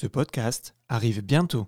Ce podcast arrive bientôt.